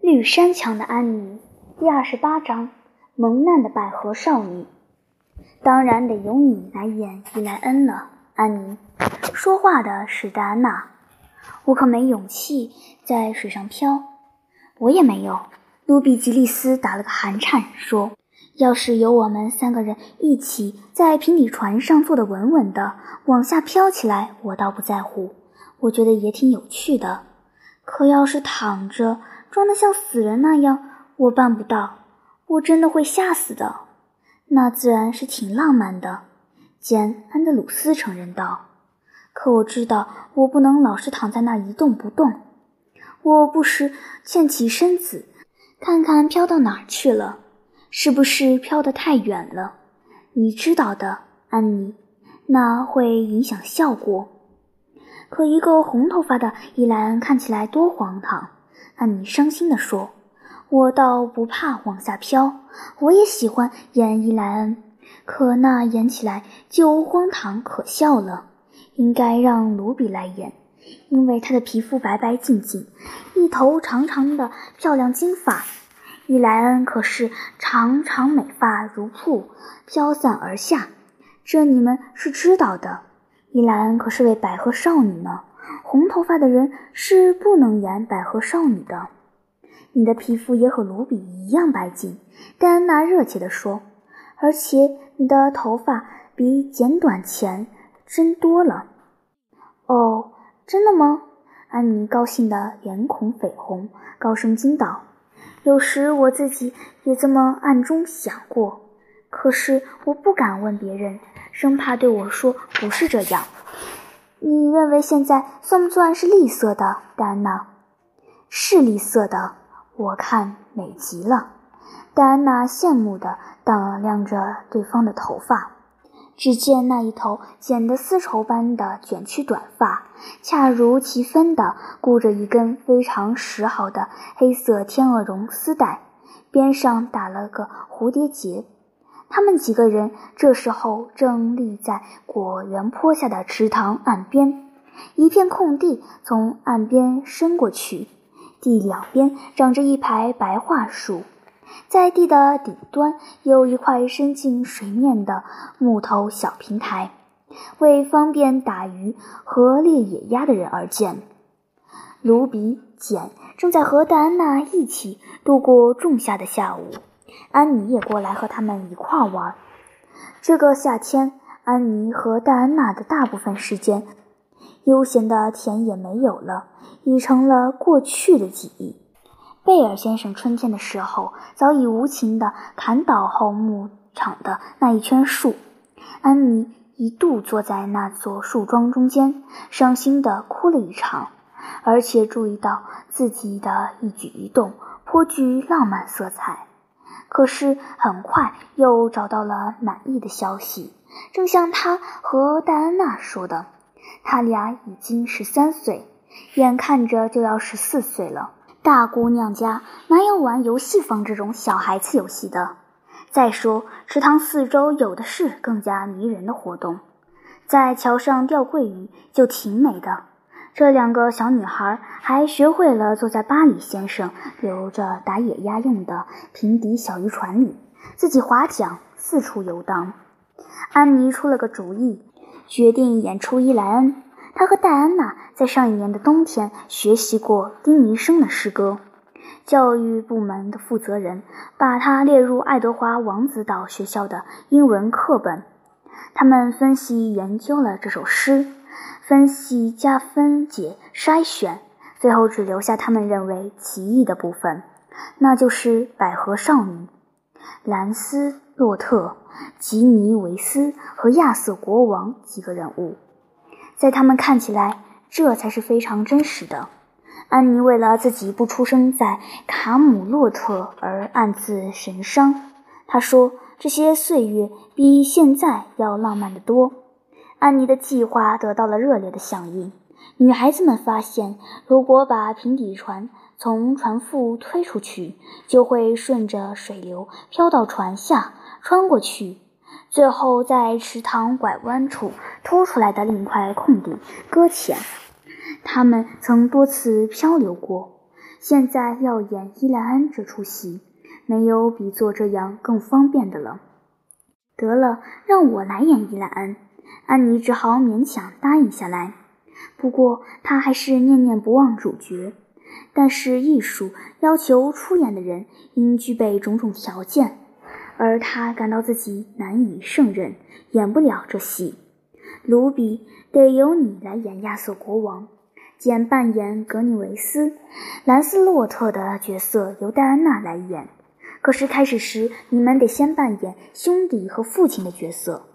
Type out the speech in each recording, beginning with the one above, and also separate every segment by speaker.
Speaker 1: 绿山墙的安妮，第二十八章：蒙难的百合少女。当然得由你来演伊莱恩了，安妮。说话的是戴安娜。我可没勇气在水上漂。我也没有。卢比吉利斯打了个寒颤，说：“要是有我们三个人一起在平底船上坐得稳稳的，往下飘起来，我倒不在乎。我觉得也挺有趣的。可要是躺着……”装得像死人那样，我办不到，我真的会吓死的。那自然是挺浪漫的，简·安德鲁斯承认道。可我知道，我不能老是躺在那儿一动不动。我不时欠起身子，看看飘到哪儿去了，是不是飘得太远了？你知道的，安妮，那会影响效果。可一个红头发的伊莱恩看起来多荒唐。安妮伤心地说：“我倒不怕往下飘，我也喜欢演伊莱恩，可那演起来就荒唐可笑了。应该让卢比来演，因为她的皮肤白白净净，一头长长的漂亮金发。伊莱恩可是长长美发如瀑，飘散而下，这你们是知道的。伊莱恩可是位百合少女呢。”红头发的人是不能演百合少女的。你的皮肤也和卢比一样白净，戴安娜热切地说。而且你的头发比剪短前真多了。哦，真的吗？安妮高兴得脸孔绯红，高声惊道：“有时我自己也这么暗中想过，可是我不敢问别人，生怕对我说不是这样。”你认为现在算不算是栗色的，戴安娜？是栗色的，我看美极了。戴安娜羡慕地打量着对方的头发，只见那一头剪得丝绸般的卷曲短发，恰如其分地箍着一根非常时髦的黑色天鹅绒丝带，边上打了个蝴蝶结。他们几个人这时候正立在果园坡下的池塘岸边，一片空地从岸边伸过去，地两边长着一排白桦树，在地的顶端有一块伸进水面的木头小平台，为方便打鱼和猎野鸭的人而建。卢比简正在和戴安娜一起度过仲夏的下午。安妮也过来和他们一块玩。这个夏天，安妮和戴安娜的大部分时间，悠闲的田野没有了，已成了过去的记忆。贝尔先生春天的时候，早已无情地砍倒后牧场的那一圈树。安妮一度坐在那座树桩中间，伤心地哭了一场，而且注意到自己的一举一动颇具浪漫色彩。可是很快又找到了满意的消息，正像他和戴安娜说的，他俩已经十三岁，眼看着就要十四岁了。大姑娘家哪有玩游戏房这种小孩子游戏的？再说池塘四周有的是更加迷人的活动，在桥上钓桂鱼就挺美的。这两个小女孩还学会了坐在巴里先生留着打野鸭用的平底小渔船里，自己划桨四处游荡。安妮出了个主意，决定演出伊莱恩。她和戴安娜在上一年的冬天学习过丁尼生的诗歌。教育部门的负责人把它列入爱德华王子岛学校的英文课本。他们分析研究了这首诗。分析、加分解、筛选，最后只留下他们认为奇异的部分，那就是百合少女兰斯洛特、吉尼维斯和亚瑟国王几个人物。在他们看起来，这才是非常真实的。安妮为了自己不出生在卡姆洛特而暗自神伤。她说：“这些岁月比现在要浪漫得多。”安妮的计划得到了热烈的响应。女孩子们发现，如果把平底船从船腹推出去，就会顺着水流飘到船下，穿过去，最后在池塘拐弯处凸出来的另一块空地搁浅。他们曾多次漂流过，现在要演伊莱安这出戏，没有比做这样更方便的了。得了，让我来演伊莱安。安妮只好勉强答应下来。不过她还是念念不忘主角。但是艺术要求出演的人应具备种种条件，而她感到自己难以胜任，演不了这戏。卢比，得由你来演亚瑟国王。简扮演格尼维斯，兰斯洛特的角色由戴安娜来演。可是开始时，你们得先扮演兄弟和父亲的角色。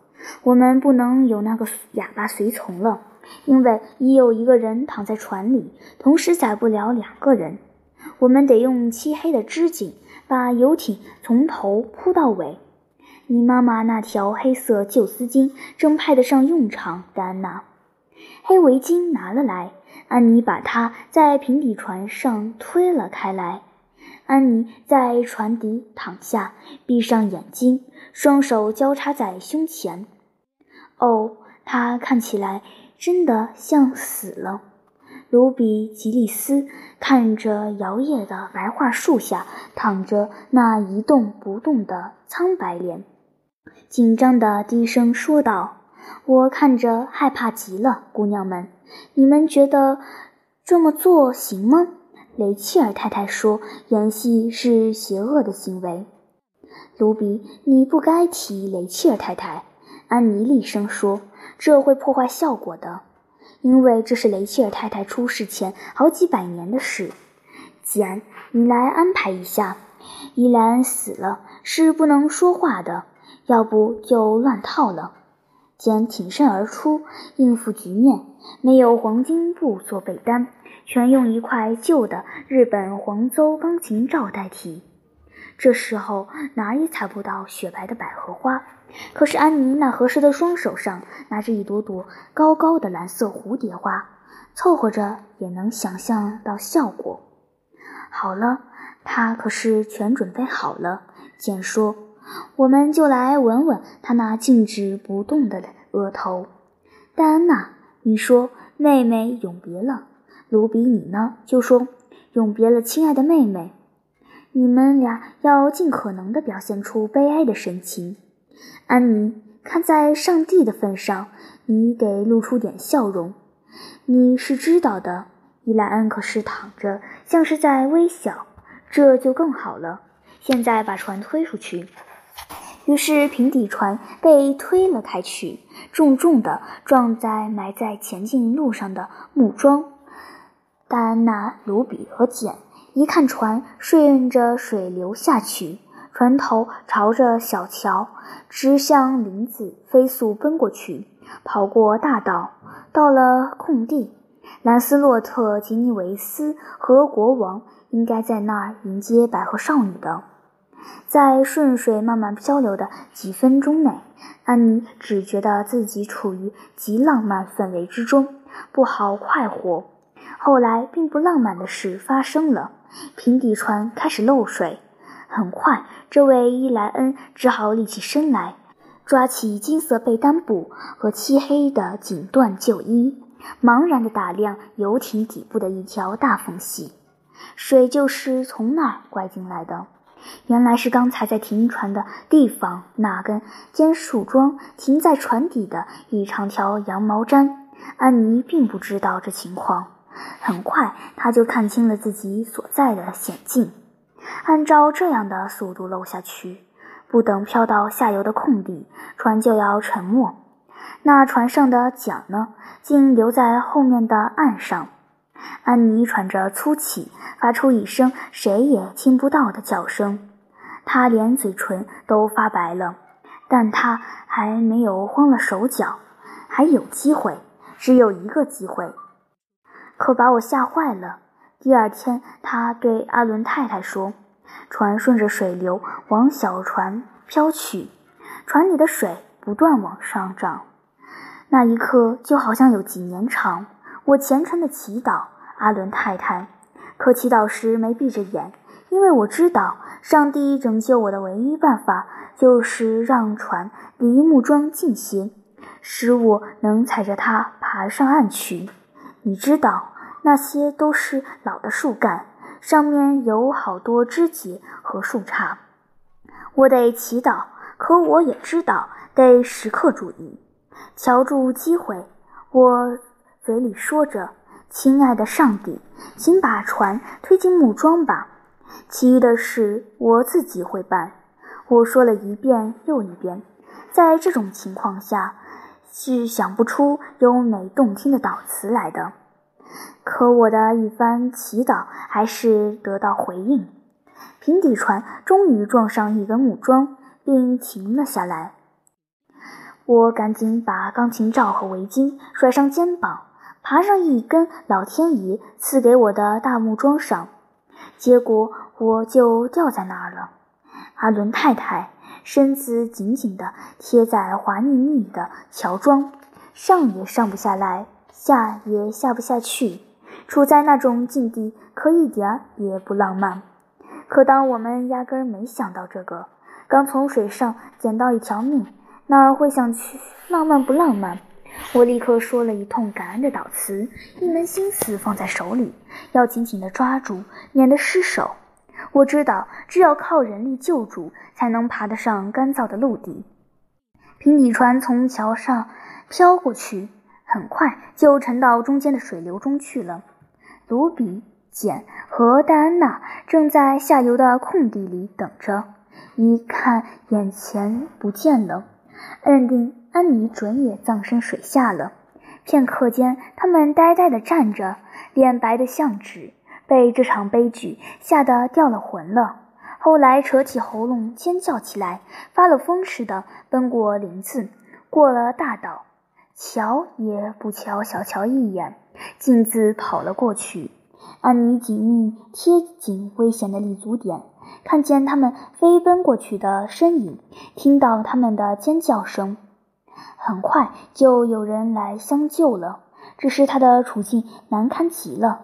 Speaker 1: 我们不能有那个哑巴随从了，因为已有一个人躺在船里，同时载不了两个人。我们得用漆黑的织锦把游艇从头铺到尾。你妈妈那条黑色旧丝巾正派得上用场，戴安娜。黑围巾拿了来。安妮把它在平底船上推了开来。安妮在船底躺下，闭上眼睛，双手交叉在胸前。哦，她看起来真的像死了。卢比·吉利斯看着摇曳的白桦树下躺着那一动不动的苍白脸，紧张地低声说道：“我看着害怕极了，姑娘们。”你们觉得这么做行吗？雷切尔太太说：“演戏是邪恶的行为。”卢比，你不该提雷切尔太太。”安妮厉声说：“这会破坏效果的，因为这是雷切尔太太出事前好几百年的事。”简，你来安排一下。伊兰死了，是不能说话的，要不就乱套了。简挺身而出，应付局面。没有黄金布做被单，全用一块旧的日本黄邹钢琴罩代替。这时候哪儿也采不到雪白的百合花，可是安妮那合适的双手上拿着一朵朵高高的蓝色蝴蝶花，凑合着也能想象到效果。好了，他可是全准备好了。简说：“我们就来吻吻他那静止不动的额头。”戴安娜。你说妹妹永别了，卢比，你呢？就说永别了，亲爱的妹妹。你们俩要尽可能地表现出悲哀的神情。安妮，看在上帝的份上，你得露出点笑容。你是知道的，伊莱恩可是躺着，像是在微笑，这就更好了。现在把船推出去。于是平底船被推了开去。重重地撞在埋在前进路上的木桩。戴安娜、卢比和简一看船顺着水流下去，船头朝着小桥，直向林子飞速奔过去，跑过大道，到了空地。兰斯洛特·吉尼维斯和国王应该在那儿迎接百合少女的。在顺水慢慢漂流的几分钟内。安妮只觉得自己处于极浪漫氛围之中，不好快活。后来，并不浪漫的事发生了，平底船开始漏水。很快，这位伊莱恩只好立起身来，抓起金色被单布和漆黑的锦缎旧衣，茫然地打量游艇底部的一条大缝隙，水就是从那儿灌进来的。原来是刚才在停船的地方那根尖树桩停在船底的一长条羊毛毡。安妮并不知道这情况，很快他就看清了自己所在的险境。按照这样的速度漏下去，不等飘到下游的空地，船就要沉没。那船上的桨呢，竟留在后面的岸上。安妮喘着粗气，发出一声谁也听不到的叫声。她连嘴唇都发白了，但她还没有慌了手脚，还有机会，只有一个机会。可把我吓坏了。第二天，他对阿伦太太说：“船顺着水流往小船飘去，船里的水不断往上涨。那一刻就好像有几年长。我虔诚的祈祷。”阿伦太太，可祈祷时没闭着眼，因为我知道，上帝拯救我的唯一办法就是让船离木桩近些，使我能踩着它爬上岸去。你知道，那些都是老的树干，上面有好多枝节和树杈。我得祈祷，可我也知道得时刻注意，瞧住机会。我嘴里说着：“亲爱的上帝，请把船推进木桩吧。”其余的事我自己会办。我说了一遍又一遍。在这种情况下，是想不出优美动听的祷词来的。可我的一番祈祷还是得到回应。平底船终于撞上一根木桩，并停了下来。我赶紧把钢琴罩和围巾甩上肩膀，爬上一根老天爷赐给我的大木桩上，结果我就掉在那儿了。阿伦太太身子紧紧地贴在滑腻腻的桥桩，上也上不下来，下也下不下去。处在那种境地，可一点儿也不浪漫。可当我们压根儿没想到这个，刚从水上捡到一条命，哪儿会想去浪漫不浪漫？我立刻说了一通感恩的祷词，一门心思放在手里，要紧紧地抓住，免得失手。我知道，只有靠人力救助，才能爬得上干燥的陆地。平底船从桥上飘过去，很快就沉到中间的水流中去了。卢比、简和戴安娜正在下游的空地里等着，一看眼前不见了，认定安妮准也葬身水下了。片刻间，他们呆呆地站着，脸白得像纸，被这场悲剧吓得掉了魂了。后来扯起喉咙尖叫起来，发了疯似的奔过林子，过了大道，瞧也不瞧小乔一眼。径自跑了过去。安妮紧密贴紧危险的立足点，看见他们飞奔过去的身影，听到他们的尖叫声。很快就有人来相救了，只是他的处境难堪极了。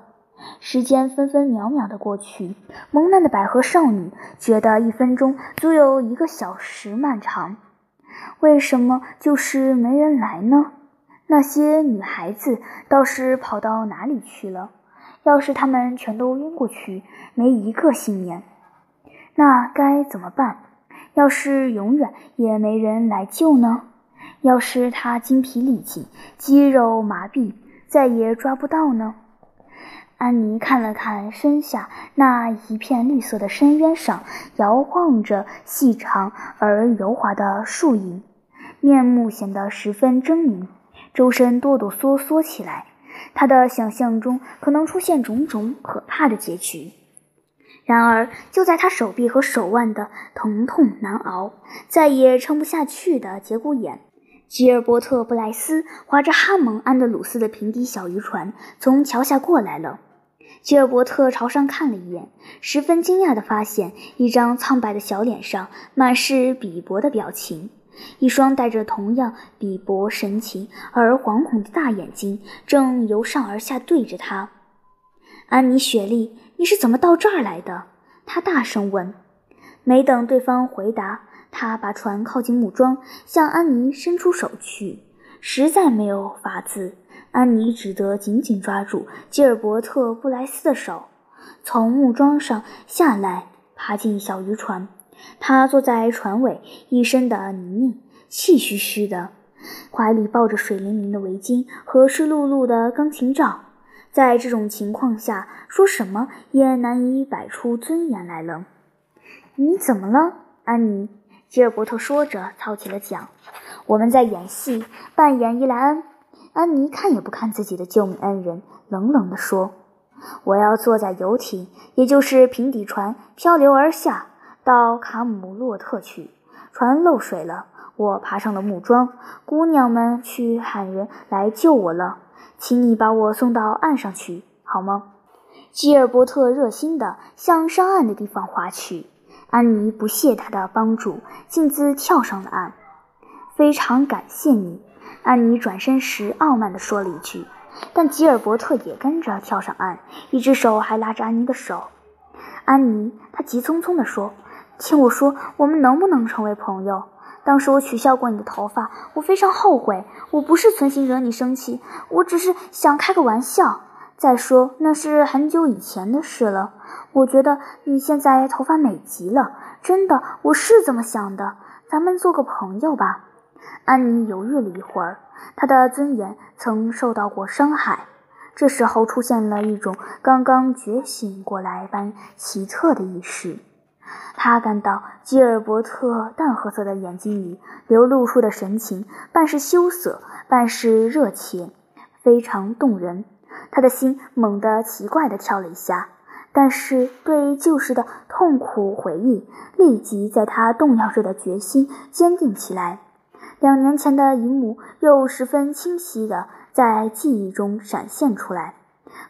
Speaker 1: 时间分分秒秒的过去，蒙难的百合少女觉得一分钟足有一个小时漫长。为什么就是没人来呢？那些女孩子倒是跑到哪里去了？要是她们全都晕过去，没一个幸免，那该怎么办？要是永远也没人来救呢？要是她精疲力尽，肌肉麻痹，再也抓不到呢？安妮看了看身下那一片绿色的深渊上摇晃着细长而柔滑的树影，面目显得十分狰狞。周身哆哆嗦嗦起来，他的想象中可能出现种种可怕的结局。然而，就在他手臂和手腕的疼痛难熬、再也撑不下去的节骨眼，吉尔伯特·布莱斯划着哈蒙安德鲁斯的平底小渔船从桥下过来了。吉尔伯特朝上看了一眼，十分惊讶地发现，一张苍白的小脸上满是鄙薄的表情。一双带着同样鄙薄神情而惶恐的大眼睛正由上而下对着他。安妮·雪莉，你是怎么到这儿来的？他大声问。没等对方回答，他把船靠近木桩，向安妮伸出手去。实在没有法子，安妮只得紧紧抓住吉尔伯特·布莱斯的手，从木桩上下来，爬进小渔船。他坐在船尾，一身的泥泞，气吁吁的，怀里抱着水淋淋的围巾和湿漉漉的钢琴罩。在这种情况下，说什么也难以摆出尊严来了。你怎么了，安妮？吉尔伯特说着，操起了桨。我们在演戏，扮演伊莱恩。安妮看也不看自己的救命恩人，冷冷地说：“我要坐在游艇，也就是平底船，漂流而下。”到卡姆洛特去，船漏水了，我爬上了木桩。姑娘们去喊人来救我了，请你把我送到岸上去，好吗？吉尔伯特热心地向上岸的地方划去。安妮不谢他的帮助，径自跳上了岸。非常感谢你，安妮转身时傲慢地说了一句。但吉尔伯特也跟着跳上岸，一只手还拉着安妮的手。安妮，他急匆匆地说。听我说，我们能不能成为朋友？当时我取笑过你的头发，我非常后悔。我不是存心惹你生气，我只是想开个玩笑。再说那是很久以前的事了。我觉得你现在头发美极了，真的，我是这么想的。咱们做个朋友吧。安妮犹豫了一会儿，她的尊严曾受到过伤害。这时候出现了一种刚刚觉醒过来般奇特的意识。他感到吉尔伯特淡褐色的眼睛里流露出的神情，半是羞涩，半是热切，非常动人。他的心猛地奇怪地跳了一下。但是，对旧时的痛苦回忆立即在他动摇着的决心坚定起来。两年前的一幕又十分清晰地在记忆中闪现出来，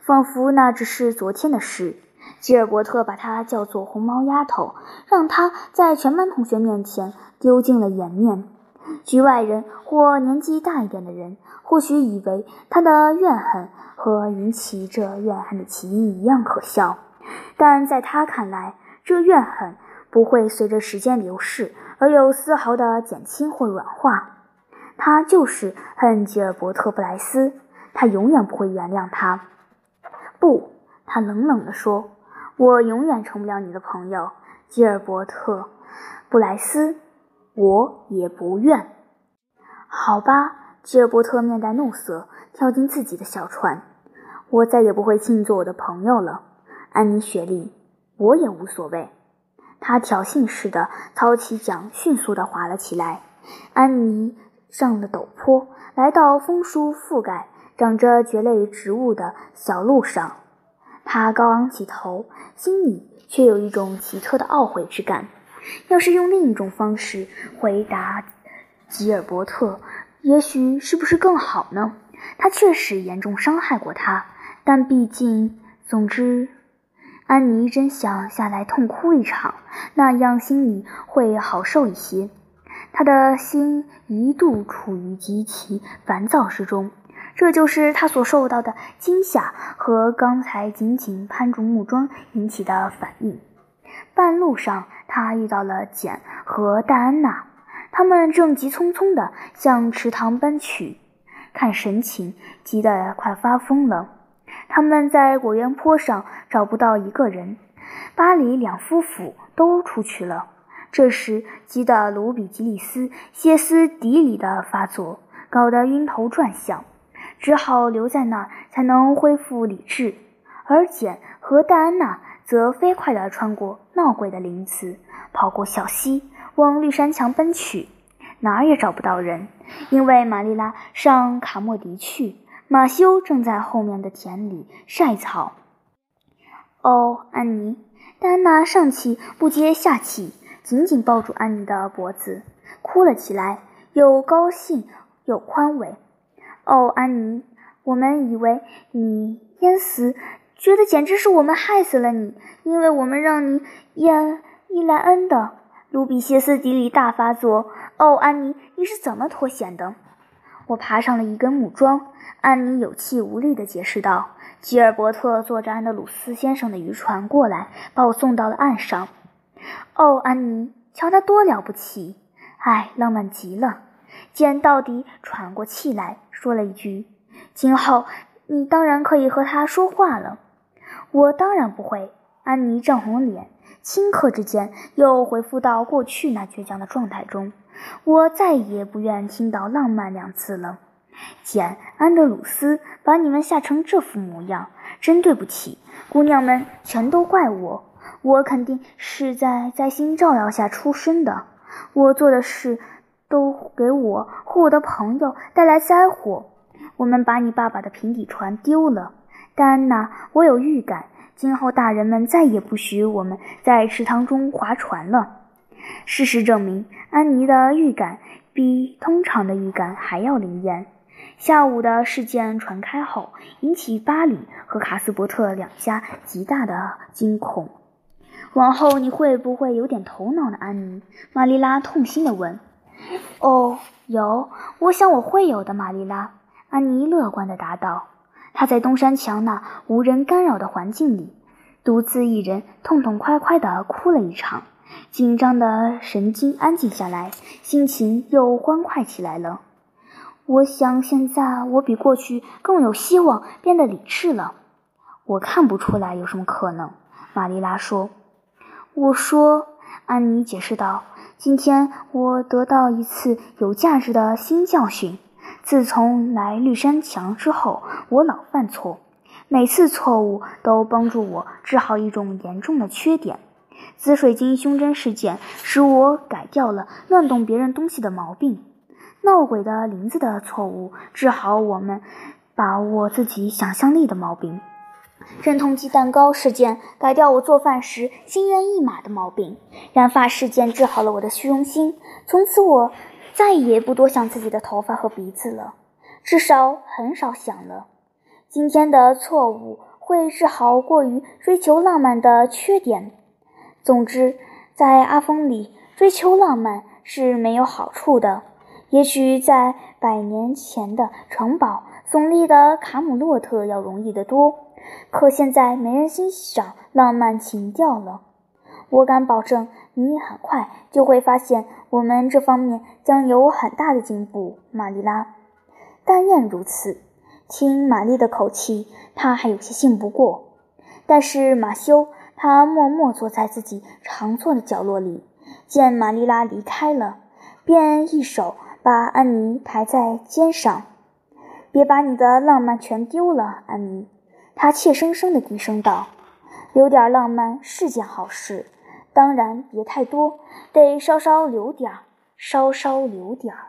Speaker 1: 仿佛那只是昨天的事。吉尔伯特把她叫做“红毛丫头”，让她在全班同学面前丢尽了颜面。局外人或年纪大一点的人，或许以为他的怨恨和引起这怨恨的起因一样可笑。但在他看来，这怨恨不会随着时间流逝而有丝毫的减轻或软化。他就是恨吉尔伯特·布莱斯，他永远不会原谅他。不，他冷冷地说：“我永远成不了你的朋友，吉尔伯特·布莱斯，我也不愿。”好吧，吉尔伯特面带怒色，跳进自己的小船。我再也不会请你做我的朋友了。安妮·雪莉，我也无所谓。他挑衅似的操起桨，迅速地划了起来。安妮上了陡坡，来到枫树覆盖、长着蕨类植物的小路上。他高昂起头，心里却有一种奇特的懊悔之感。要是用另一种方式回答吉尔伯特，也许是不是更好呢？他确实严重伤害过他，但毕竟，总之。安妮真想下来痛哭一场，那样心里会好受一些。他的心一度处于极其烦躁之中，这就是他所受到的惊吓和刚才紧紧攀住木桩引起的反应。半路上，他遇到了简和戴安娜，他们正急匆匆地向池塘奔去，看神情急得快发疯了。他们在果园坡上找不到一个人，巴里两夫妇都出去了。这时，急得卢比吉利斯歇斯底里的发作，搞得晕头转向，只好留在那儿才能恢复理智。而简和戴安娜则飞快地穿过闹鬼的林子，跑过小溪，往绿山墙奔去，哪儿也找不到人，因为玛丽拉上卡莫迪去。马修正在后面的田里晒草。哦，安妮，戴安娜上气不接下气，紧紧抱住安妮的脖子，哭了起来，又高兴又宽慰。哦，安妮，我们以为你淹死，觉得简直是我们害死了你，因为我们让你淹伊莱恩的。卢比歇斯底里大发作。哦，安妮，你是怎么脱险的？我爬上了一根木桩。安妮有气无力地解释道：“吉尔伯特坐着安德鲁斯先生的渔船过来，把我送到了岸上。哦，安妮，瞧他多了不起！哎，浪漫极了。”简到底喘过气来说了一句：“今后你当然可以和他说话了。”我当然不会。安妮涨红脸，顷刻之间又恢复到过去那倔强的状态中。我再也不愿听到“浪漫”两字了。简·安德鲁斯把你们吓成这副模样，真对不起，姑娘们，全都怪我。我肯定是在灾星照耀下出生的。我做的事都给我和我的朋友带来灾祸。我们把你爸爸的平底船丢了，戴安娜，我有预感，今后大人们再也不许我们在池塘中划船了。事实证明，安妮的预感比通常的预感还要灵验。下午的事件传开后，引起巴里和卡斯伯特两家极大的惊恐。往后你会不会有点头脑呢？安妮，玛丽拉痛心地问。“哦，有，我想我会有的。”玛丽拉，安妮乐观地答道。她在东山墙那无人干扰的环境里，独自一人痛痛快快地哭了一场，紧张的神经安静下来，心情又欢快起来了。我想现在我比过去更有希望变得理智了。我看不出来有什么可能。玛丽拉说。我说，安妮解释道：“今天我得到一次有价值的新教训。自从来绿山墙之后，我老犯错，每次错误都帮助我治好一种严重的缺点。紫水晶胸针事件使我改掉了乱动别人东西的毛病。闹鬼的林子的错误治好我们把握自己想象力的毛病。”镇痛剂蛋糕事件改掉我做饭时心猿意马的毛病，染发事件治好了我的虚荣心，从此我再也不多想自己的头发和鼻子了，至少很少想了。今天的错误会治好过于追求浪漫的缺点。总之，在阿峰里追求浪漫是没有好处的。也许在百年前的城堡耸立的卡姆洛特要容易得多。可现在没人欣赏浪漫情调了。我敢保证，你很快就会发现我们这方面将有很大的进步，玛丽拉。但愿如此。听玛丽的口气，她还有些信不过。但是马修，他默默坐在自己常坐的角落里，见玛丽拉离开了，便一手把安妮抬在肩上：“别把你的浪漫全丢了，安妮。”他怯生生的低声道：“留点浪漫是件好事，当然别太多，得稍稍留点儿，稍稍留点儿。”